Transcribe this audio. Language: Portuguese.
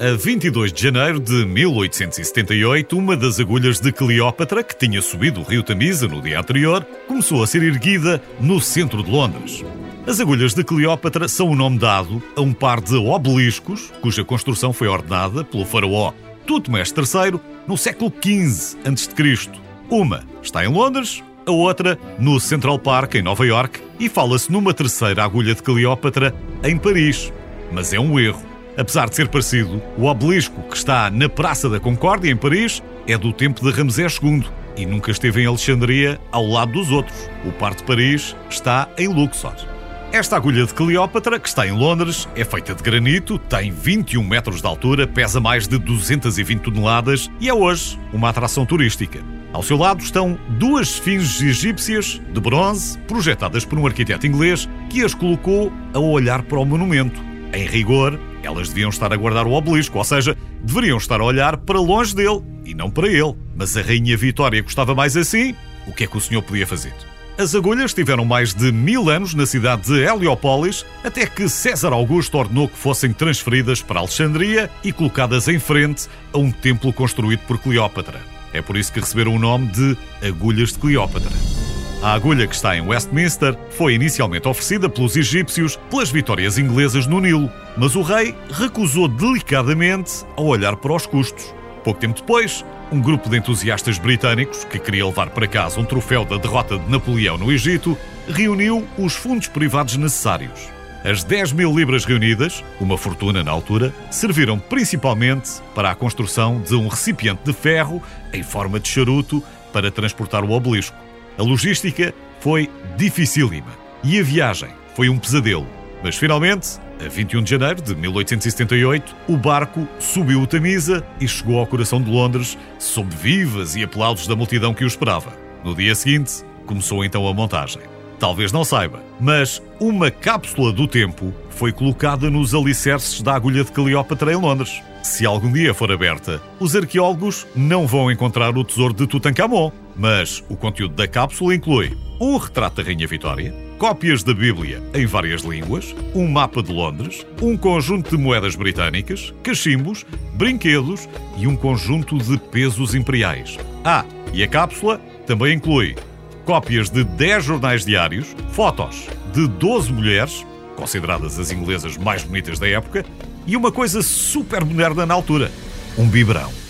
A 22 de janeiro de 1878, uma das agulhas de Cleópatra, que tinha subido o rio Tamisa no dia anterior, começou a ser erguida no centro de Londres. As agulhas de Cleópatra são o nome dado a um par de obeliscos, cuja construção foi ordenada pelo faraó Tutmés III no século XV a.C. Uma está em Londres, a outra no Central Park, em Nova York, e fala-se numa terceira agulha de Cleópatra em Paris. Mas é um erro. Apesar de ser parecido, o obelisco que está na Praça da Concórdia, em Paris, é do tempo de Ramsés II e nunca esteve em Alexandria ao lado dos outros. O par de Paris está em Luxor. Esta agulha de Cleópatra, que está em Londres, é feita de granito, tem 21 metros de altura, pesa mais de 220 toneladas e é hoje uma atração turística. Ao seu lado estão duas esfinges egípcias de bronze, projetadas por um arquiteto inglês que as colocou a olhar para o monumento. Em rigor, elas deviam estar a guardar o obelisco, ou seja, deveriam estar a olhar para longe dele e não para ele. Mas a Rainha Vitória gostava mais assim. O que é que o senhor podia fazer? As agulhas tiveram mais de mil anos na cidade de Heliópolis, até que César Augusto ordenou que fossem transferidas para Alexandria e colocadas em frente a um templo construído por Cleópatra. É por isso que receberam o nome de Agulhas de Cleópatra. A agulha que está em Westminster foi inicialmente oferecida pelos egípcios pelas vitórias inglesas no Nilo, mas o rei recusou delicadamente a olhar para os custos. Pouco tempo depois, um grupo de entusiastas britânicos que queria levar para casa um troféu da derrota de Napoleão no Egito reuniu os fundos privados necessários. As 10 mil libras reunidas, uma fortuna na altura, serviram principalmente para a construção de um recipiente de ferro em forma de charuto para transportar o obelisco. A logística foi dificílima e a viagem foi um pesadelo. Mas finalmente, a 21 de janeiro de 1878, o barco subiu o Tamisa e chegou ao coração de Londres, sob vivas e aplausos da multidão que o esperava. No dia seguinte, começou então a montagem. Talvez não saiba, mas uma cápsula do tempo foi colocada nos alicerces da agulha de Cleópatra em Londres. Se algum dia for aberta, os arqueólogos não vão encontrar o tesouro de Tutankhamon, mas o conteúdo da cápsula inclui um retrato da Rainha Vitória, cópias da Bíblia em várias línguas, um mapa de Londres, um conjunto de moedas britânicas, cachimbos, brinquedos e um conjunto de pesos imperiais. Ah, e a cápsula também inclui cópias de 10 jornais diários, fotos de 12 mulheres, consideradas as inglesas mais bonitas da época, e uma coisa super moderna na altura: um biberão.